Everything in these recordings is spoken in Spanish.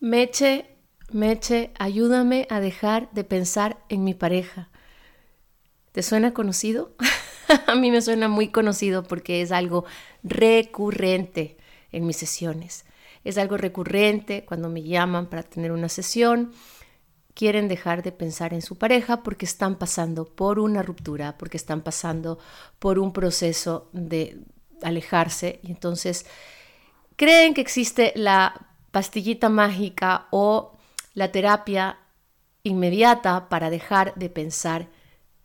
Meche, Meche, ayúdame a dejar de pensar en mi pareja. ¿Te suena conocido? a mí me suena muy conocido porque es algo recurrente en mis sesiones. Es algo recurrente cuando me llaman para tener una sesión. Quieren dejar de pensar en su pareja porque están pasando por una ruptura, porque están pasando por un proceso de alejarse y entonces creen que existe la pastillita mágica o la terapia inmediata para dejar de pensar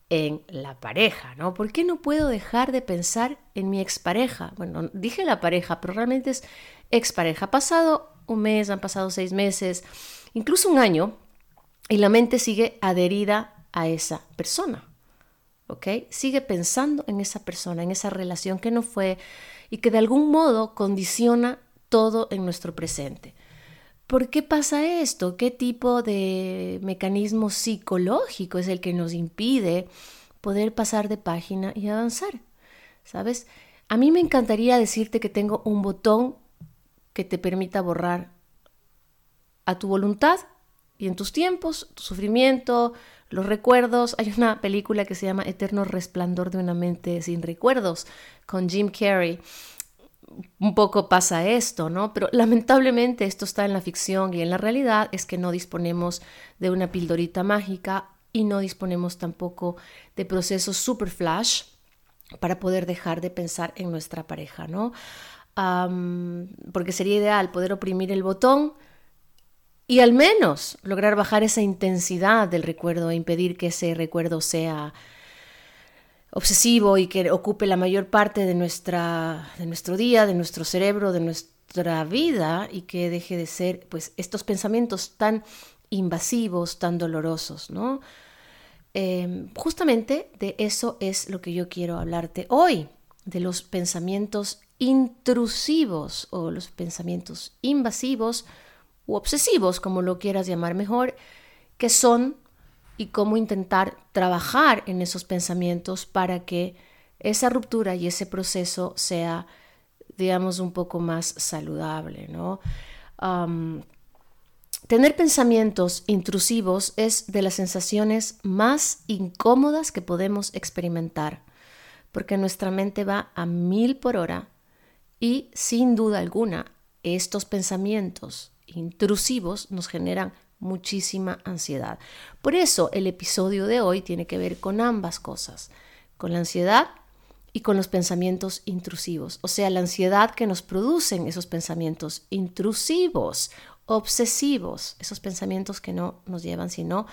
en la pareja, ¿no? ¿Por qué no puedo dejar de pensar en mi expareja? Bueno, dije la pareja, pero realmente es expareja. Ha pasado un mes, han pasado seis meses, incluso un año, y la mente sigue adherida a esa persona, ¿ok? Sigue pensando en esa persona, en esa relación que no fue y que de algún modo condiciona todo en nuestro presente. ¿Por qué pasa esto? ¿Qué tipo de mecanismo psicológico es el que nos impide poder pasar de página y avanzar? ¿Sabes? A mí me encantaría decirte que tengo un botón que te permita borrar a tu voluntad y en tus tiempos, tu sufrimiento, los recuerdos. Hay una película que se llama Eterno Resplandor de una mente sin recuerdos con Jim Carrey un poco pasa esto, ¿no? Pero lamentablemente esto está en la ficción y en la realidad es que no disponemos de una pildorita mágica y no disponemos tampoco de procesos super flash para poder dejar de pensar en nuestra pareja, ¿no? porque sería ideal poder oprimir el botón y al menos lograr bajar esa intensidad del recuerdo e impedir que ese recuerdo sea obsesivo y que ocupe la mayor parte de, nuestra, de nuestro día, de nuestro cerebro, de nuestra vida y que deje de ser pues estos pensamientos tan invasivos, tan dolorosos, ¿no? Em, justamente de eso es lo que yo quiero hablarte hoy, de los pensamientos intrusivos o los pensamientos invasivos u obsesivos, como lo quieras llamar mejor, que son y cómo intentar trabajar en esos pensamientos para que esa ruptura y ese proceso sea, digamos, un poco más saludable, ¿no? tener pensamientos intrusivos es de las sensaciones más incómodas que podemos experimentar, porque nuestra mente va a mil por hora y sin duda alguna estos pensamientos intrusivos nos generan muchísima ansiedad. Por eso el episodio de hoy tiene que ver con ambas cosas, con la ansiedad y con los pensamientos intrusivos, o sea, la ansiedad que nos producen esos pensamientos intrusivos, obsesivos, esos pensamientos que no nos llevan sino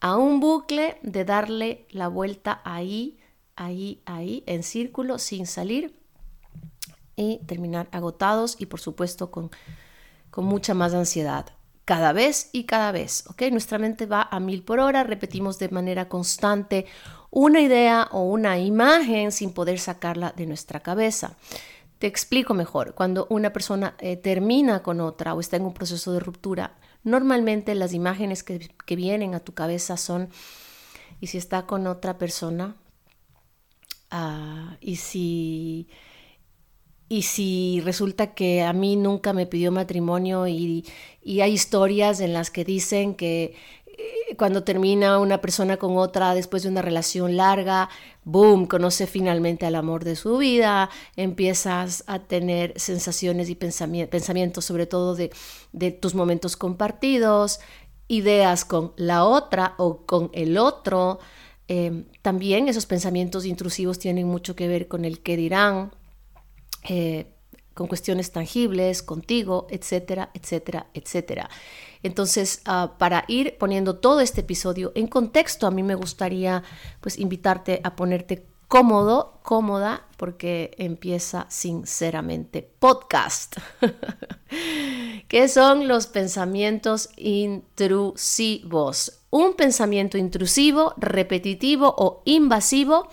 a un bucle de darle la vuelta ahí, ahí, ahí, en círculo, sin salir y terminar agotados y por supuesto con, con mucha más ansiedad cada vez y cada vez, ¿ok? Nuestra mente va a mil por hora, repetimos de manera constante una idea o una imagen sin poder sacarla de nuestra cabeza. Te explico mejor. Cuando una persona eh, termina con otra o está en un proceso de ruptura, normalmente las imágenes que, vienen a tu cabeza son, ¿y si está con otra persona? Ah, ¿Y si y si resulta que a mí nunca me pidió matrimonio y, hay historias en las que dicen que eh, cuando termina una persona con otra después de una relación larga, boom, conoce finalmente al amor de su vida, empiezas a tener sensaciones y pensamientos sobre todo de, tus momentos compartidos, ideas con la otra o con el otro. Em, también esos pensamientos intrusivos tienen mucho que ver con el que dirán, eh, con cuestiones tangibles, contigo, etcétera, etcétera, etcétera. Entonces, ah, para ir poniendo todo este episodio en contexto, a mí me gustaría pues invitarte a ponerte cómodo, cómoda, porque empieza sinceramente podcast. ¿Qué son los pensamientos intrusivos? Un pensamiento intrusivo, repetitivo o invasivo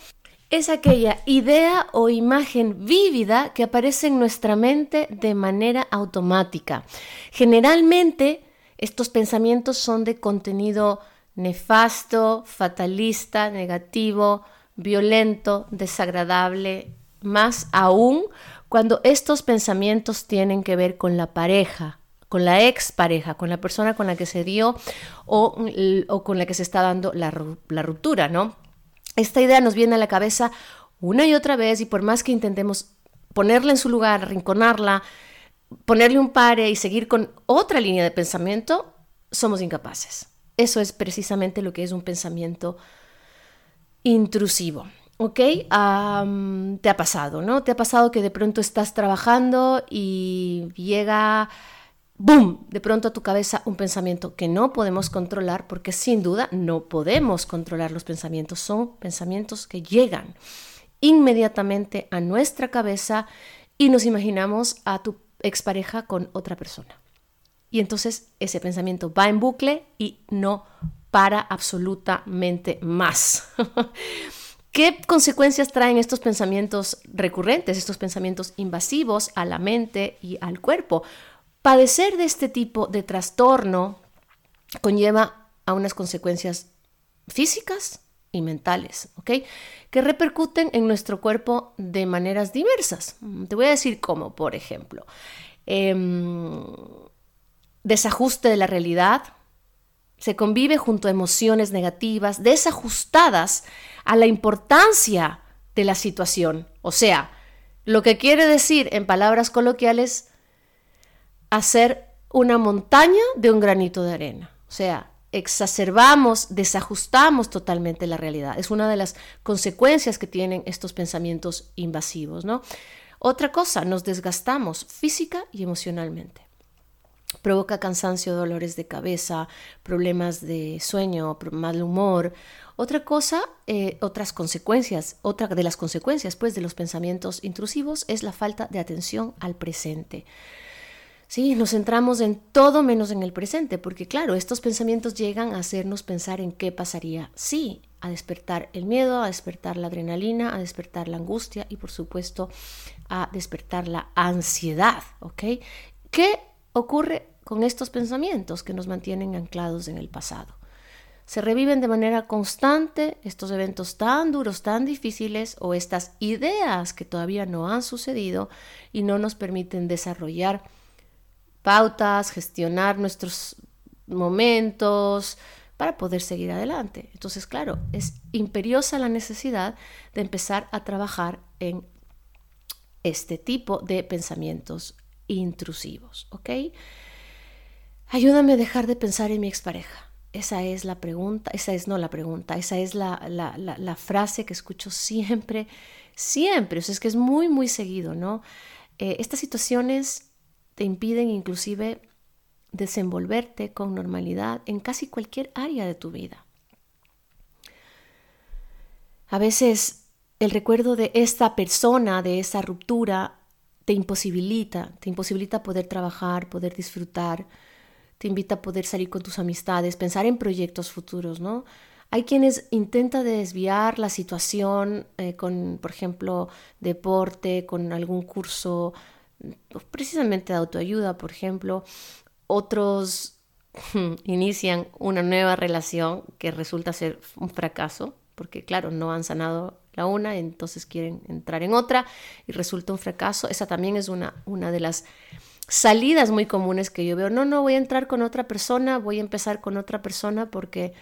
es aquella idea o imagen vívida que aparece en nuestra mente de manera automática. Generalmente estos pensamientos son de contenido nefasto, fatalista, negativo, violento, desagradable, más aún cuando estos pensamientos tienen que ver con la pareja, con la expareja, con la persona con la que se dio o, con la que se está dando la, la ruptura, ¿no? Esta idea nos viene a la cabeza una y otra vez y por más que intentemos ponerla en su lugar, rinconarla, ponerle un pare y seguir con otra línea de pensamiento, somos incapaces. Eso es precisamente lo que es un pensamiento intrusivo. ¿Ok? te ha pasado, ¿no? Te ha pasado que de pronto estás trabajando y llega, ¡boom!, de pronto a tu cabeza un pensamiento que no podemos controlar porque sin duda no podemos controlar los pensamientos. Son pensamientos que llegan inmediatamente a nuestra cabeza y nos imaginamos a tu expareja con otra persona. Y entonces ese pensamiento va en bucle y no para absolutamente más. ¿Qué consecuencias traen estos pensamientos recurrentes, estos pensamientos invasivos a la mente y al cuerpo? Padecer de este tipo de trastorno conlleva a unas consecuencias físicas y mentales, ¿ok? Que repercuten en nuestro cuerpo de maneras diversas. Te voy a decir cómo, por ejemplo, em, desajuste de la realidad, se convive junto a emociones negativas, desajustadas a la importancia de la situación. O sea, lo que quiere decir en palabras coloquiales, hacer una montaña de un granito de arena. O sea, exacerbamos, desajustamos totalmente la realidad. Es una de las consecuencias que tienen estos pensamientos invasivos, ¿no? Otra cosa, nos desgastamos física y emocionalmente provoca cansancio, dolores de cabeza, problemas de sueño, mal humor. Otra cosa, eh, otras consecuencias, otra de las consecuencias pues de los pensamientos intrusivos es la falta de atención al presente. Sí, nos centramos en todo menos en el presente, porque claro, estos pensamientos llegan a hacernos pensar en qué pasaría si, a despertar el miedo, a despertar la adrenalina, a despertar la angustia y por supuesto a despertar la ansiedad, ¿ok? ¿Qué ocurre con estos pensamientos que nos mantienen anclados en el pasado. Se reviven de manera constante estos eventos tan duros, tan difíciles o estas ideas que todavía no han sucedido y no nos permiten desarrollar pautas, gestionar nuestros momentos para poder seguir adelante. Entonces, claro, es imperiosa la necesidad de empezar a trabajar en este tipo de pensamientos intrusivos, ¿ok? Ayúdame a dejar de pensar en mi expareja. Esa es la pregunta, esa es no la pregunta, esa es la, la, frase que escucho siempre, siempre, o sea, es que es muy, muy seguido, ¿no? Eh, estas situaciones te impiden inclusive desenvolverte con normalidad en casi cualquier área de tu vida. A veces el recuerdo de esta persona, de esa ruptura, te imposibilita, te imposibilita poder trabajar, poder disfrutar, te invita a poder salir con tus amistades, pensar en proyectos futuros, ¿no? Hay quienes intentan desviar la situación eh, con, por ejemplo, deporte, con algún curso precisamente de autoayuda, por ejemplo. Otros inician una nueva relación que resulta ser un fracaso, porque claro, no han sanado la una, entonces quieren entrar en otra y resulta un fracaso. Esa también es una, una de las salidas muy comunes que yo veo. No, no, voy a entrar con otra persona, voy a empezar con otra persona porque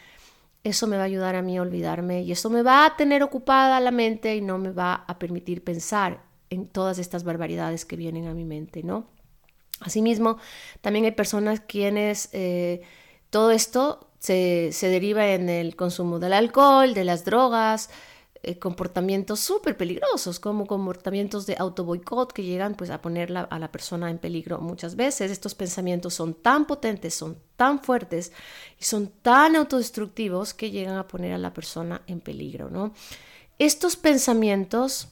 eso me va a ayudar a mí a olvidarme y eso me va a tener ocupada la mente y no me va a permitir pensar todas estas barbaridades que vienen a mi mente, ¿no? Asimismo, también hay personas quienes eh, todo esto se, se deriva en el consumo del alcohol, de las drogas, eh, comportamientos súper peligrosos, como comportamientos de autoboicot que llegan pues, a poner a la persona en peligro muchas veces. Estos pensamientos son tan potentes, son tan fuertes y son tan autodestructivos que llegan a poner a la persona en peligro. ¿no? Estos pensamientos,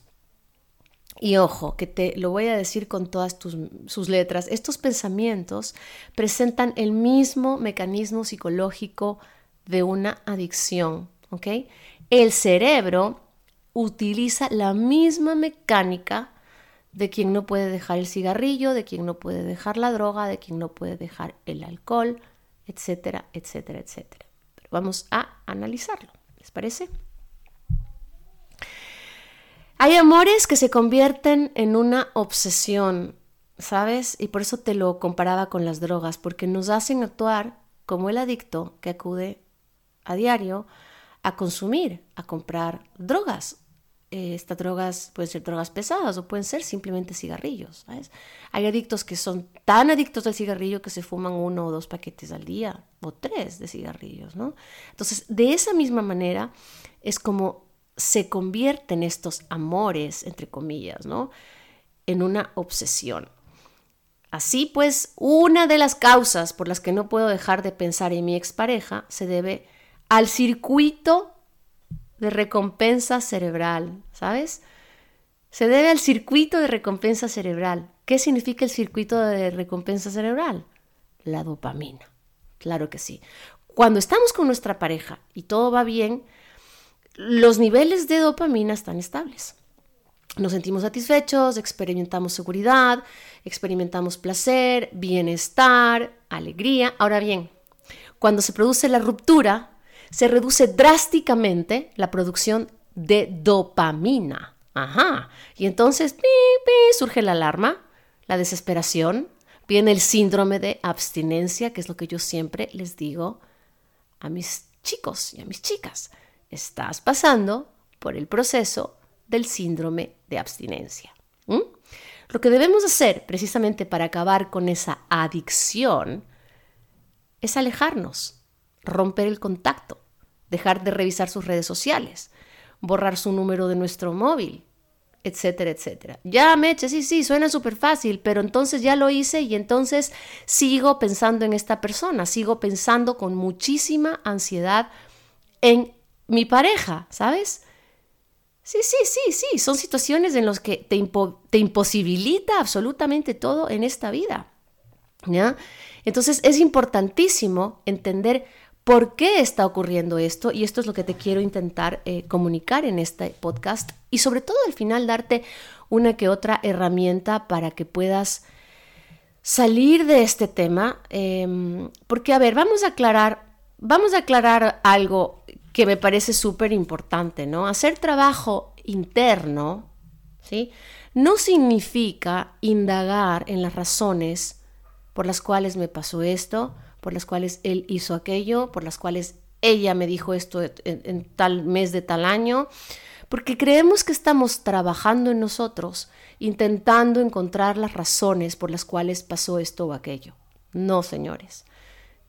y ojo, que te lo voy a decir con todas sus letras, estos pensamientos presentan el mismo mecanismo psicológico de una adicción. El cerebro utiliza la misma mecánica de quien no puede dejar el cigarrillo, de quien no puede dejar la droga, de quien no puede dejar el alcohol, etcétera, etcétera, etcétera. Pero vamos a analizarlo, ¿les parece? Hay amores que se convierten en una obsesión, ¿sabes? Y por eso te lo comparaba con las drogas, porque nos hacen actuar como el adicto que acude a diario a consumir, a comprar drogas. Estas drogas pueden ser drogas pesadas o pueden ser simplemente cigarrillos. ¿sabes? Hay adictos que son tan adictos al cigarrillo que se fuman uno o dos paquetes al día o tres de cigarrillos. ¿no? Entonces, de esa misma manera es como se convierten estos amores, entre comillas, ¿no? en una obsesión. Así pues, una de las causas por las que no puedo dejar de pensar en mi expareja se debe al circuito de recompensa cerebral, ¿sabes? Se debe al circuito de recompensa cerebral. ¿Qué significa el circuito de recompensa cerebral? La dopamina. Claro que sí. Cuando estamos con nuestra pareja y todo va bien, los niveles de dopamina están estables. Nos sentimos satisfechos, experimentamos seguridad, experimentamos placer, bienestar, alegría. Ahora bien, cuando se produce la ruptura, se reduce drásticamente la producción de dopamina. Ajá. Y entonces surge la alarma, la desesperación, viene el síndrome de abstinencia, que es lo que yo siempre les digo a mis chicos y a mis chicas. Estás pasando por el proceso del síndrome de abstinencia. Lo que debemos hacer precisamente para acabar con esa adicción es alejarnos, romper el contacto, dejar de revisar sus redes sociales, borrar su número de nuestro móvil, etcétera, etcétera. Ya, Meche, sí, sí, suena súper fácil, pero entonces ya lo hice y entonces sigo pensando en esta persona, sigo pensando con muchísima ansiedad en mi pareja, ¿sabes? Sí, sí, sí, sí, son situaciones en las que te, imposibilita absolutamente todo en esta vida. ¿ya? Entonces es importantísimo entender por qué está ocurriendo esto y esto es lo que te quiero intentar eh, comunicar en este podcast y sobre todo al final darte una que otra herramienta para que puedas salir de este tema em, porque a ver vamos a aclarar vamos a aclarar algo que me parece súper importante no hacer trabajo interno sí no significa indagar en las razones por las cuales me pasó esto por las cuales él hizo aquello, por las cuales ella me dijo esto en, tal mes de tal año, porque creemos que estamos trabajando en nosotros, intentando encontrar las razones por las cuales pasó esto o aquello. No, señores.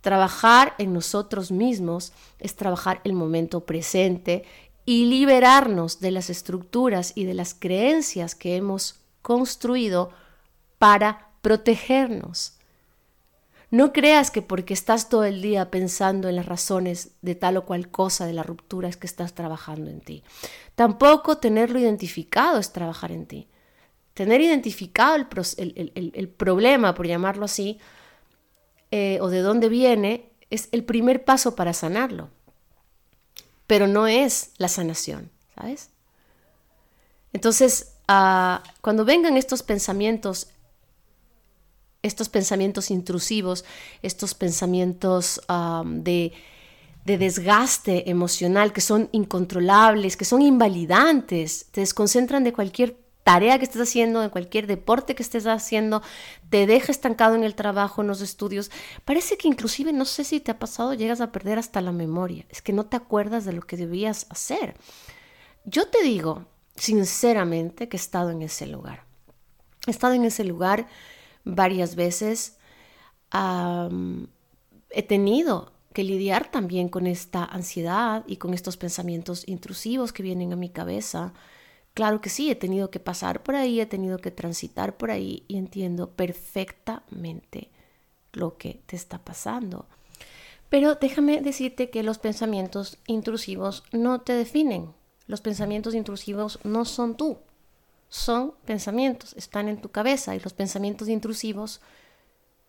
Trabajar en nosotros mismos es trabajar el momento presente y liberarnos de las estructuras y de las creencias que hemos construido para protegernos. No creas que porque estás todo el día pensando en las razones de tal o cual cosa de la ruptura es que estás trabajando en ti. Tampoco tenerlo identificado es trabajar en ti. Tener identificado el, problema, por llamarlo así, eh, o de dónde viene, es el primer paso para sanarlo. Pero no es la sanación, ¿sabes? Entonces, ah, cuando vengan estos pensamientos estos pensamientos intrusivos, estos pensamientos de, de desgaste emocional que son incontrolables, que son invalidantes, te desconcentran de cualquier tarea que estés haciendo, de cualquier deporte que estés haciendo, te deja estancado en el trabajo, en los estudios. Parece que inclusive, no sé si te ha pasado, llegas a perder hasta la memoria. Es que no te acuerdas de lo que debías hacer. Yo te digo, sinceramente, que he estado en ese lugar. He estado en ese lugar varias veces. he tenido que lidiar también con esta ansiedad y con estos pensamientos intrusivos que vienen a mi cabeza. Claro que sí, he tenido que pasar por ahí, he tenido que transitar por ahí y entiendo perfectamente lo que te está pasando. Pero déjame decirte que los pensamientos intrusivos no te definen, Los pensamientos intrusivos no son tú, son pensamientos, están en tu cabeza y los pensamientos intrusivos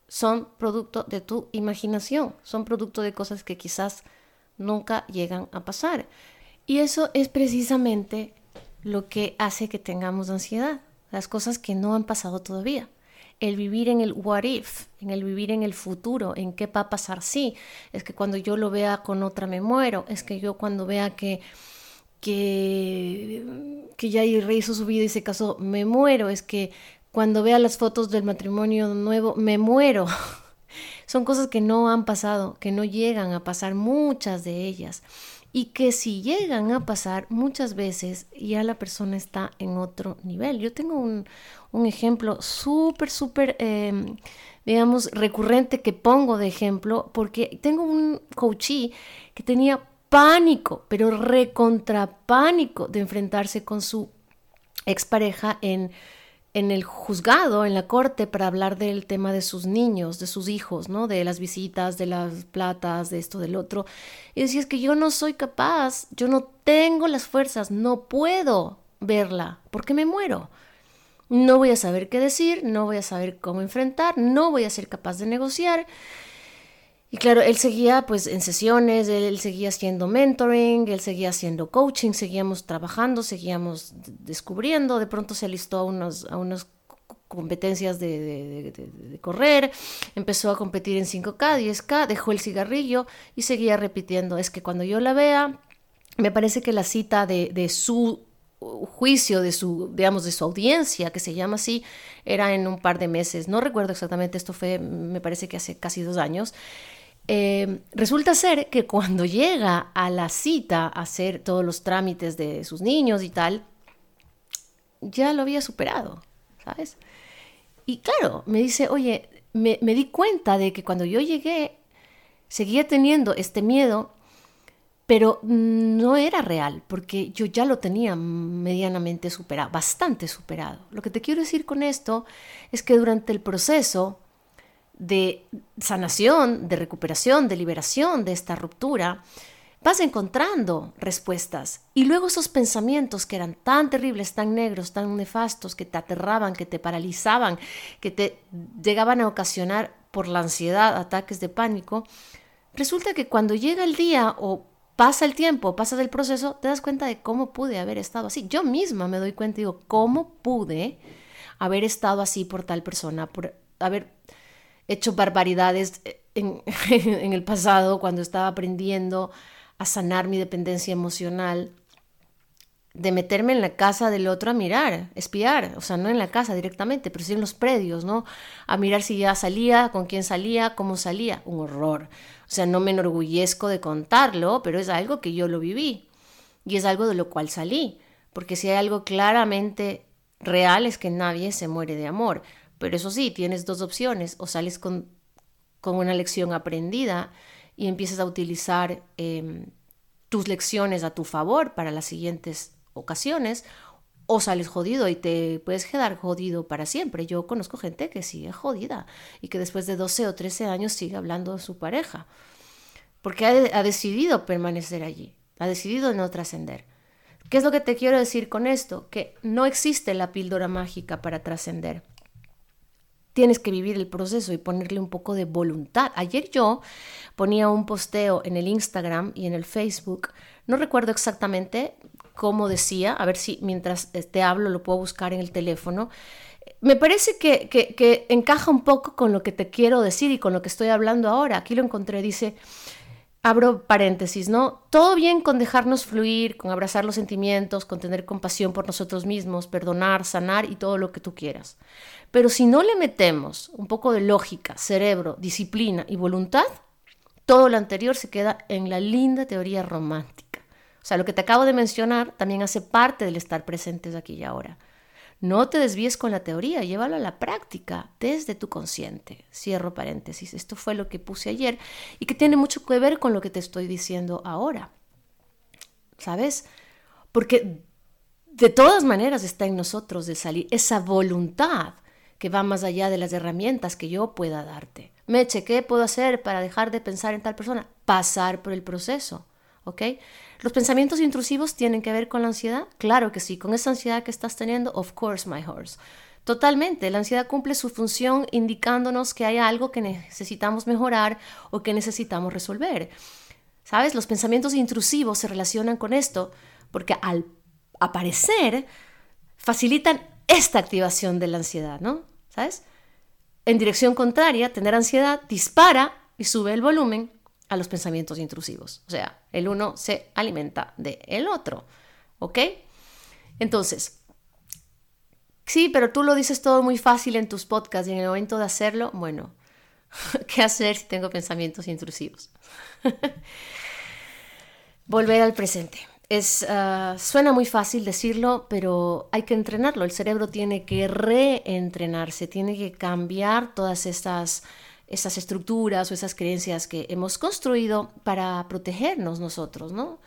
son producto de tu imaginación, son producto de cosas que quizás nunca llegan a pasar. Y eso es precisamente lo que hace que tengamos ansiedad, las cosas que no han pasado todavía. El vivir en el what if, en el vivir en el futuro, en qué va a pasar sí. Es que cuando yo lo vea con otra me muero. Es que yo cuando vea que que, que ya hizo su vida y se casó, me muero. Es que cuando vea las fotos del matrimonio nuevo, me muero. Son cosas que no han pasado, que no llegan a pasar, muchas de ellas y que si llegan a pasar muchas veces ya la persona está en otro nivel. Yo tengo un, ejemplo súper, súper, em, digamos, recurrente que pongo de ejemplo porque tengo un coachee que tenía pánico, pero recontra pánico de enfrentarse con su expareja en en el juzgado, en la corte, para hablar del tema de sus niños, de sus hijos, ¿no? De las visitas, de las platas, de esto, del otro. Y decía, es que yo no soy capaz, yo no tengo las fuerzas, no puedo verla, porque me muero. No voy a saber qué decir, no voy a saber cómo enfrentar, no voy a ser capaz de negociar. Y claro, él seguía pues en sesiones, él, seguía haciendo mentoring, él seguía haciendo coaching, seguíamos trabajando, seguíamos descubriendo, de pronto se alistó a unos, a unas competencias de, de, correr, empezó a competir en 5K, 10K, dejó el cigarrillo y seguía repitiendo, es que cuando yo la vea, me parece que la cita de, su juicio, de su, digamos, de su audiencia, que se llama así, era en un par de meses, no recuerdo exactamente, esto fue, me parece que hace casi dos años, eh, resulta ser que cuando llega a la cita a hacer todos los trámites de sus niños y tal, ya lo había superado, ¿sabes? Y claro, me dice, oye, me, me di cuenta de que cuando yo llegué, seguía teniendo este miedo, pero no era real, porque yo ya lo tenía medianamente superado, bastante superado. Lo que te quiero decir con esto es que durante el proceso, de sanación, de recuperación, de liberación de esta ruptura, vas encontrando respuestas. Y luego esos pensamientos que eran tan terribles, tan negros, tan nefastos, que te aterraban, que te paralizaban, que te llegaban a ocasionar por la ansiedad ataques de pánico, resulta que cuando llega el día o pasa el tiempo, pasa del proceso, te das cuenta de cómo pude haber estado así. Yo misma me doy cuenta y digo, ¿cómo pude haber estado así por tal persona, por haber hecho barbaridades en, en, el pasado cuando estaba aprendiendo a sanar mi dependencia emocional, de meterme en la casa del otro a mirar, espiar, o sea, no en la casa directamente, pero sí en los predios, ¿no? A mirar si ya salía, con quién salía, cómo salía, un horror. O sea, no me enorgullezco de contarlo, pero es algo que yo lo viví y es algo de lo cual salí, porque si hay algo claramente real es que nadie se muere de amor. Pero eso sí, tienes dos opciones, o sales con, con una lección aprendida y empiezas a utilizar em, tus lecciones a tu favor para las siguientes ocasiones, o sales jodido y te puedes quedar jodido para siempre. Yo conozco gente que sigue jodida y que después de 12 o 13 años sigue hablando de su pareja, porque ha, ha decidido permanecer allí, ha decidido no trascender. ¿Qué es lo que te quiero decir con esto? Que no existe la píldora mágica para trascender tienes que vivir el proceso y ponerle un poco de voluntad. Ayer yo ponía un posteo en el Instagram y en el Facebook, no recuerdo exactamente cómo decía, a ver si mientras te hablo lo puedo buscar en el teléfono. Me parece que, que encaja un poco con lo que te quiero decir y con lo que estoy hablando ahora. Aquí lo encontré, dice, abro paréntesis, ¿no? Todo bien con dejarnos fluir, con abrazar los sentimientos, con tener compasión por nosotros mismos, perdonar, sanar y todo lo que tú quieras. Pero si no le metemos un poco de lógica, cerebro, disciplina y voluntad, todo lo anterior se queda en la linda teoría romántica. O sea, lo que te acabo de mencionar también hace parte del estar presentes aquí y ahora. No te desvíes con la teoría, llévalo a la práctica desde tu consciente. Cierro paréntesis. Esto fue lo que puse ayer y que tiene mucho que ver con lo que te estoy diciendo ahora. ¿Sabes? Porque de todas maneras está en nosotros de salir esa voluntad que va más allá de las herramientas que yo pueda darte. Meche, ¿qué puedo hacer para dejar de pensar en tal persona? Pasar por el proceso. ¿ok? ¿Los pensamientos intrusivos tienen que ver con la ansiedad? Claro que sí, con esa ansiedad que estás teniendo, of course, my horse. Totalmente, la ansiedad cumple su función indicándonos que hay algo que necesitamos mejorar o que necesitamos resolver. ¿Sabes? Los pensamientos intrusivos se relacionan con esto porque al aparecer facilitan esta activación de la ansiedad, ¿no? ¿Sabes? En dirección contraria, tener ansiedad dispara y sube el volumen a los pensamientos intrusivos. O sea, el uno se alimenta del otro. ¿Ok? Entonces, sí, pero tú lo dices todo muy fácil en tus podcasts y en el momento de hacerlo, bueno, ¿qué hacer si tengo pensamientos intrusivos? Volver al presente. Es, ah, suena muy fácil decirlo, pero hay que entrenarlo. El cerebro tiene que reentrenarse, tiene que cambiar todas estas esas estructuras o esas creencias que hemos construido para protegernos nosotros, ¿no?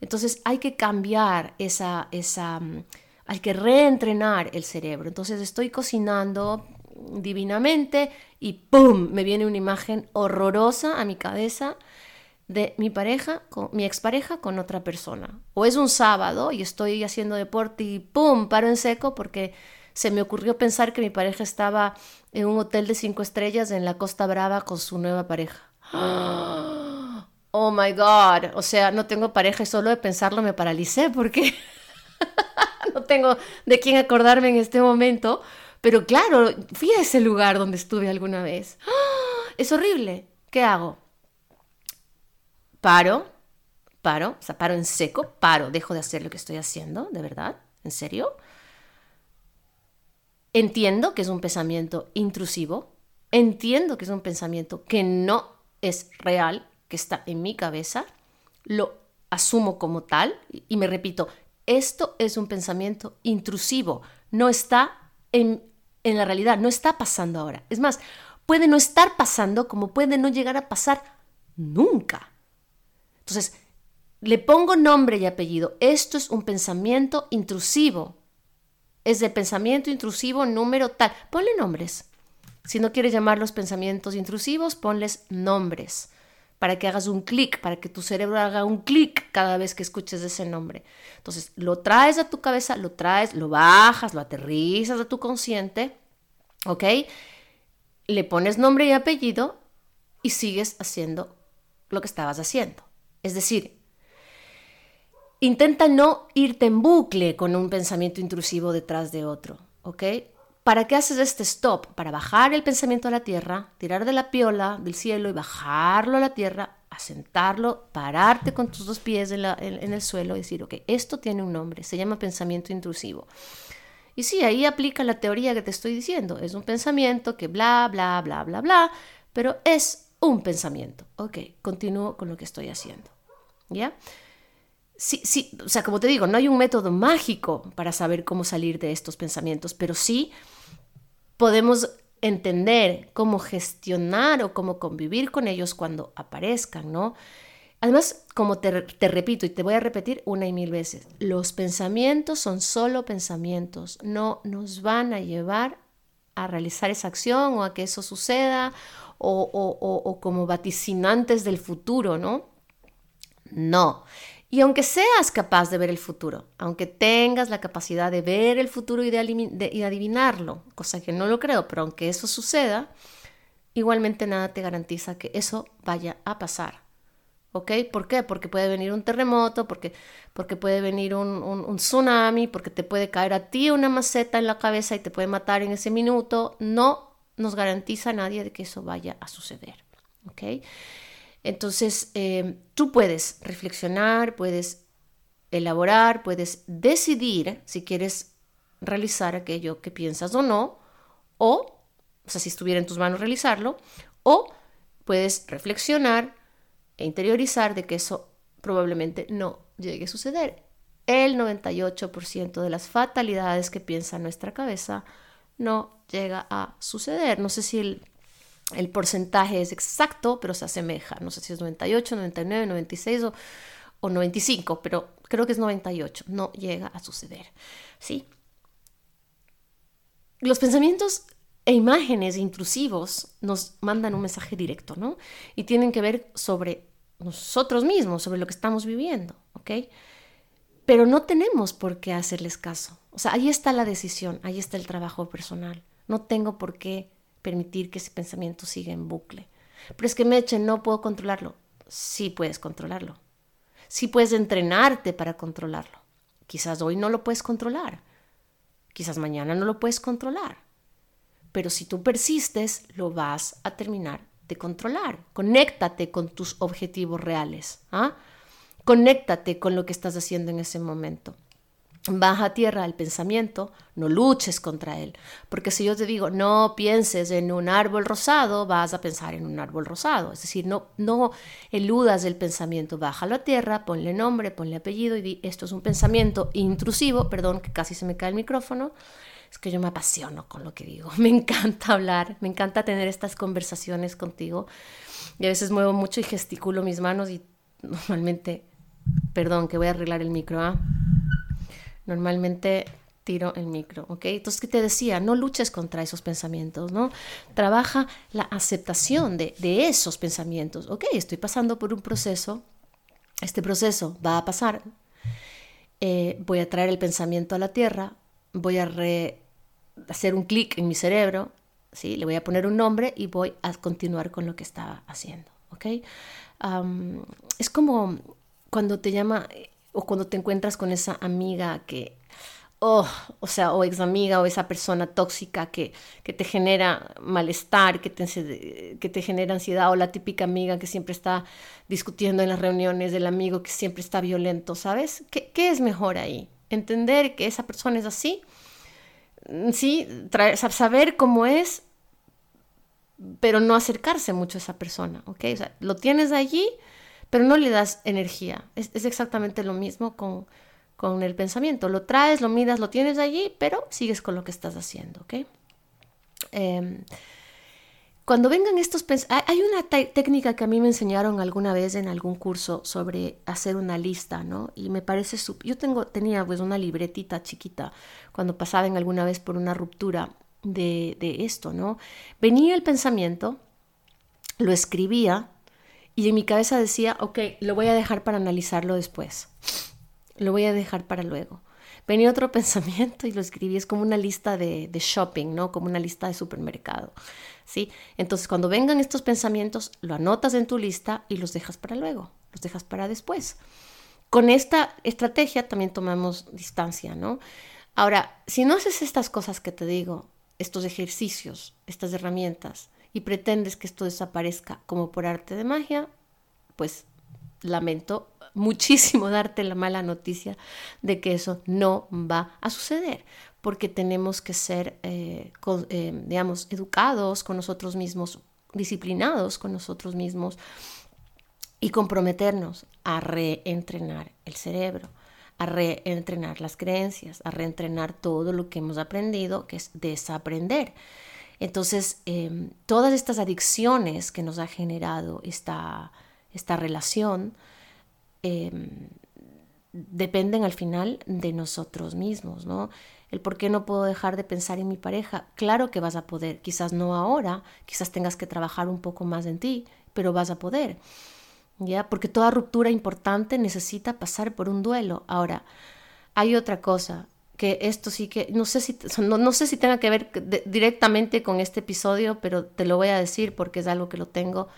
Entonces hay que cambiar esa, esa, mm, hay que reentrenar el cerebro. Entonces estoy cocinando divinamente y ¡pum! me viene una imagen horrorosa a mi cabeza de mi pareja, con, mi expareja con otra persona. O es un sábado y estoy haciendo deporte y ¡pum! paro en seco porque se me ocurrió pensar que mi pareja estaba en un hotel de cinco estrellas en la Costa Brava con su nueva pareja. Oh my God. O sea, no tengo pareja y solo de pensarlo me paralicé porque no tengo de quién acordarme en este momento. Pero claro, fui a ese lugar donde estuve alguna vez. Es horrible. ¿Qué hago? Paro, paro, o sea, paro en seco, paro, dejo de hacer lo que estoy haciendo, de verdad, en serio. Entiendo que es un pensamiento intrusivo, entiendo que es un pensamiento que no es real, que está en mi cabeza, lo asumo como tal y me repito, esto es un pensamiento intrusivo, no está en, en la realidad, no está pasando ahora. Es más, puede no estar pasando como puede no llegar a pasar nunca. Entonces, le pongo nombre y apellido. Esto es un pensamiento intrusivo es de pensamiento intrusivo número tal. Ponle nombres. Si no quieres llamarlos pensamientos intrusivos, ponles nombres para que hagas un clic, para que tu cerebro haga un clic cada vez que escuches ese nombre. Entonces, lo traes a tu cabeza, lo traes, lo bajas, lo aterrizas a tu consciente, ¿ok? Le pones nombre y apellido y sigues haciendo lo que estabas haciendo. Es decir, Intenta no irte en bucle con un pensamiento intrusivo detrás de otro, ¿ok? ¿Para qué haces este stop? Para bajar el pensamiento a la tierra, tirar de la piola del cielo y bajarlo a la tierra, asentarlo, pararte con tus dos pies en, el suelo y decir, ok, esto tiene un nombre, se llama pensamiento intrusivo. Y sí, ahí aplica la teoría que te estoy diciendo. Es un pensamiento que bla, bla, bla, bla, bla, pero es un pensamiento. Ok, continúo con lo que estoy haciendo. ¿Ya? sí, sí, o sea, como te digo, no hay un método mágico para saber cómo salir de estos pensamientos, pero sí podemos entender cómo gestionar o cómo convivir con ellos cuando aparezcan, ¿no? Además, como te, repito y te voy a repetir una y mil veces, los pensamientos son solo pensamientos, no nos van a llevar a realizar esa acción o a que eso suceda o como vaticinantes del futuro, ¿no? No, y aunque seas capaz de ver el futuro, aunque tengas la capacidad de ver el futuro y de, adivinarlo, cosa que no lo creo, pero aunque eso suceda, igualmente nada te garantiza que eso vaya a pasar. ¿Ok? ¿Por qué? Porque puede venir un terremoto, porque, porque puede venir un, un, tsunami, porque te puede caer a ti una maceta en la cabeza y te puede matar en ese minuto. No nos garantiza nadie de que eso vaya a suceder. ¿Ok? Entonces, eh, tú puedes reflexionar, puedes elaborar, puedes decidir si quieres realizar aquello que piensas o no, o, o sea, si estuviera en tus manos realizarlo, o puedes reflexionar e interiorizar de que eso probablemente no llegue a suceder. El 98% de las fatalidades que piensa nuestra cabeza no llega a suceder. No sé si el el porcentaje es exacto, pero se asemeja. No sé si es 98, 99, 96 o, o 95, pero creo que es 98. No llega a suceder. ¿Sí? Los pensamientos e imágenes intrusivos nos mandan un mensaje directo, ¿no? Y tienen que ver sobre nosotros mismos, sobre lo que estamos viviendo, ¿ok? Pero no tenemos por qué hacerles caso. O sea, ahí está la decisión, ahí está el trabajo personal. No tengo por qué permitir que ese pensamiento siga en bucle. Pero es que me echen, no puedo controlarlo. Sí puedes controlarlo. Sí puedes entrenarte para controlarlo. Quizás hoy no lo puedes controlar. Quizás mañana no lo puedes controlar. Pero si tú persistes, lo vas a terminar de controlar. Conéctate con tus objetivos reales. ¿ah? Conéctate con lo que estás haciendo en ese momento. Baja a tierra el pensamiento, no luches contra él. Porque si yo te digo, no pienses en un árbol rosado, vas a pensar en un árbol rosado. Es decir, no, no eludas el pensamiento, bájalo a tierra, ponle nombre, ponle apellido y di, esto es un pensamiento intrusivo, perdón que casi se me cae el micrófono, es que yo me apasiono con lo que digo. Me encanta hablar, me encanta tener estas conversaciones contigo. Y a veces muevo mucho y gesticulo mis manos y normalmente, perdón, que voy a arreglar el micro. ¿ah? Normalmente tiro el micro, ¿ok? Entonces, ¿qué te decía? No luches contra esos pensamientos, ¿no? Trabaja la aceptación de, esos pensamientos. Ok, estoy pasando por un proceso, este proceso va a pasar, eh, voy a traer el pensamiento a la tierra, voy a hacer un clic en mi cerebro, ¿sí? Le voy a poner un nombre y voy a continuar con lo que estaba haciendo, ¿ok? es como cuando te llama o cuando te encuentras con esa amiga que, oh, o sea, o ex amiga o esa persona tóxica que, que te genera malestar, que te, que te genera ansiedad, o la típica amiga que siempre está discutiendo en las reuniones, del amigo que siempre está violento, ¿sabes? ¿Qué, qué es mejor ahí? Entender que esa persona es así, sí, saber cómo es, pero no acercarse mucho a esa persona, ¿ok? O sea, lo tienes allí, pero no le das energía. Es, exactamente lo mismo con, con, el pensamiento. Lo traes, lo miras, lo tienes allí, pero sigues con lo que estás haciendo, ¿ok? Em, cuando vengan estos pensamientos, hay una técnica que a mí me enseñaron alguna vez en algún curso sobre hacer una lista, ¿no? Y me parece, yo tengo, tenía pues una libretita chiquita cuando pasaba en alguna vez por una ruptura de, de esto, ¿no? Venía el pensamiento, lo escribía y en mi cabeza decía, ok, lo voy a dejar para analizarlo después. Lo voy a dejar para luego. Venía otro pensamiento y lo escribí, es como una lista de, shopping, ¿no? Como una lista de supermercado, ¿sí? Entonces, cuando vengan estos pensamientos, lo anotas en tu lista y los dejas para luego, los dejas para después. Con esta estrategia también tomamos distancia, ¿no? Ahora, si no haces estas cosas que te digo, estos ejercicios, estas herramientas, y pretendes que esto desaparezca como por arte de magia, pues lamento muchísimo darte la mala noticia de que eso no va a suceder, porque tenemos que ser, eh, eh, digamos, educados con nosotros mismos, disciplinados con nosotros mismos y comprometernos a reentrenar el cerebro, a reentrenar las creencias, a reentrenar todo lo que hemos aprendido, que es desaprender. Entonces, em, todas estas adicciones que nos ha generado esta, esta relación em, dependen al final de nosotros mismos, ¿no? El por qué no puedo dejar de pensar en mi pareja. Claro que vas a poder, quizás no ahora, quizás tengas que trabajar un poco más en ti, pero vas a poder. ¿Ya? Porque toda ruptura importante necesita pasar por un duelo. Ahora, hay otra cosa, que esto sí que, no sé si, no, sé si tenga que ver directamente con este episodio, pero te lo voy a decir porque es algo que lo tengo,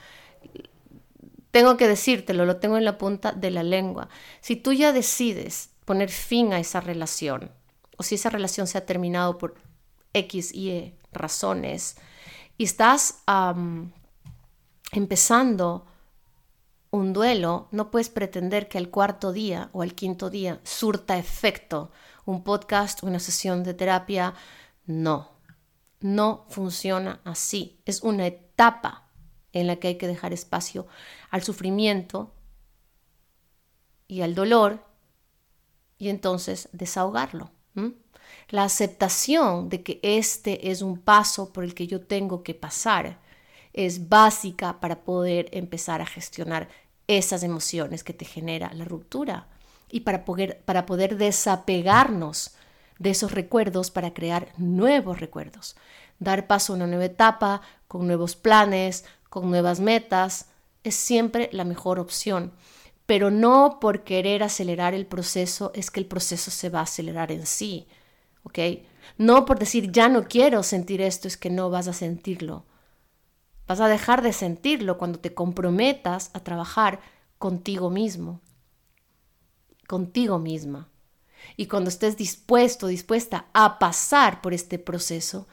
tengo que decírtelo, lo tengo en la punta de la lengua. Si tú ya decides poner fin a esa relación, o si esa relación se ha terminado por X y E razones, y estás empezando un duelo, no puedes pretender que al cuarto día o al quinto día surta efecto un podcast, una sesión de terapia. No, no funciona así. Es una etapa en la que hay que dejar espacio al sufrimiento y al dolor y entonces desahogarlo. La aceptación de que este es un paso por el que yo tengo que pasar es básica para poder empezar a gestionar esas emociones que te genera la ruptura y para poder, para poder desapegarnos de esos recuerdos para crear nuevos recuerdos, dar paso a una nueva etapa, con nuevos planes, con nuevas metas, es siempre la mejor opción, pero no por querer acelerar el proceso es que el proceso se va a acelerar en sí, ¿ok? No por decir ya no quiero sentir esto es que no vas a sentirlo. Vas a dejar de sentirlo cuando te comprometas a trabajar contigo mismo, contigo misma. Y cuando estés dispuesto, dispuesta a pasar por este proceso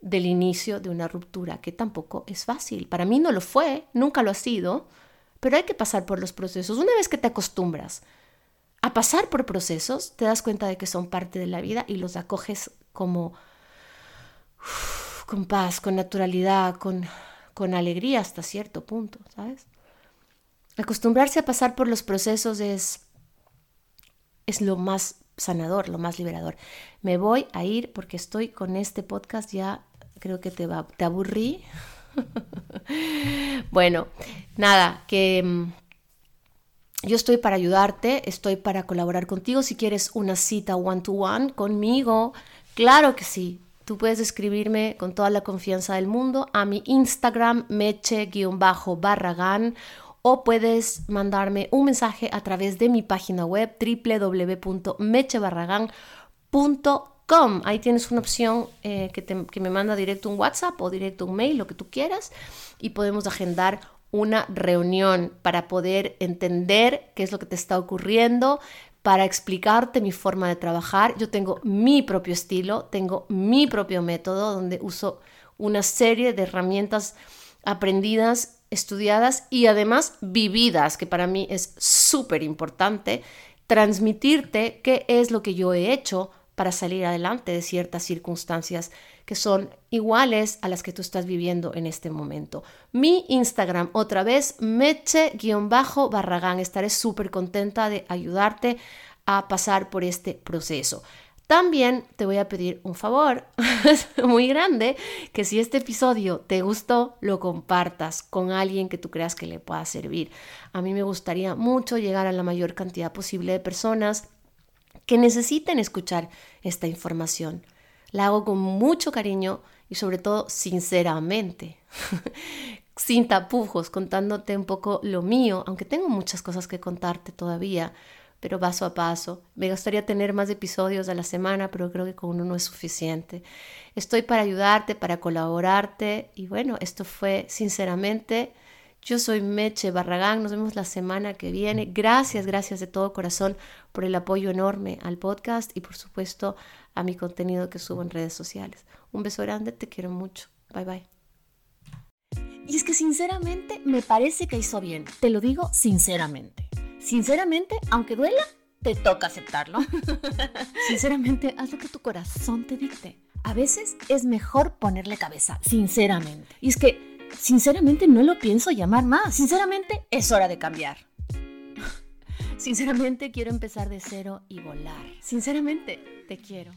del inicio de una ruptura, que tampoco es fácil. Para mí no lo fue, nunca lo ha sido, pero hay que pasar por los procesos. Una vez que te acostumbras a pasar por procesos, te das cuenta de que son parte de la vida y los acoges como con paz, con naturalidad, con, con alegría hasta cierto punto, ¿sabes? Acostumbrarse a pasar por los procesos es es lo más sanador, lo más liberador. Me voy a ir porque estoy con este podcast ya, creo que te, va, te aburrí. bueno, nada, que mm, yo estoy para ayudarte, estoy para colaborar contigo. Si quieres una cita one-to-one conmigo, claro que sí. Tú puedes escribirme con toda la confianza del mundo a mi Instagram meche-barragán o puedes mandarme un mensaje a través de mi página web www.mechebarragan.com. Ahí tienes una opción eh, que, que me manda directo un WhatsApp o directo un mail, lo que tú quieras, y podemos agendar una reunión para poder entender qué es lo que te está ocurriendo, para explicarte mi forma de trabajar. Yo tengo mi propio estilo, tengo mi propio método donde uso una serie de herramientas aprendidas estudiadas y además vividas, que para mí es súper importante, transmitirte qué es lo que yo he hecho para salir adelante de ciertas circunstancias que son iguales a las que tú estás viviendo en este momento. Mi Instagram, otra vez, meche-barragán. Estaré súper contenta de ayudarte a pasar por este proceso. También te voy a pedir un favor muy grande, que si este episodio te gustó, lo compartas con alguien que tú creas que le pueda servir. A mí me gustaría mucho llegar a la mayor cantidad posible de personas que necesiten escuchar esta información. La hago con mucho cariño y sobre todo sinceramente, sin tapujos, contándote un poco lo mío, aunque tengo muchas cosas que contarte todavía pero paso a paso. Me gustaría tener más episodios a la semana, pero creo que con uno no es suficiente. Estoy para ayudarte, para colaborarte y bueno, esto fue sinceramente. Yo soy Meche Barragán, nos vemos la semana que viene. Gracias, gracias de todo corazón por el apoyo enorme al podcast y por supuesto a mi contenido que subo en redes sociales. Un beso grande, te quiero mucho. Bye bye. Y es que sinceramente me parece que hizo bien, te lo digo sinceramente. Sinceramente, aunque duela, te toca aceptarlo. Sinceramente, haz lo que tu corazón te dicte. A veces es mejor ponerle cabeza, sinceramente. Y es que, sinceramente, no lo pienso llamar más. Sinceramente, es hora de cambiar. Sinceramente, quiero empezar de cero y volar. Sinceramente, te quiero.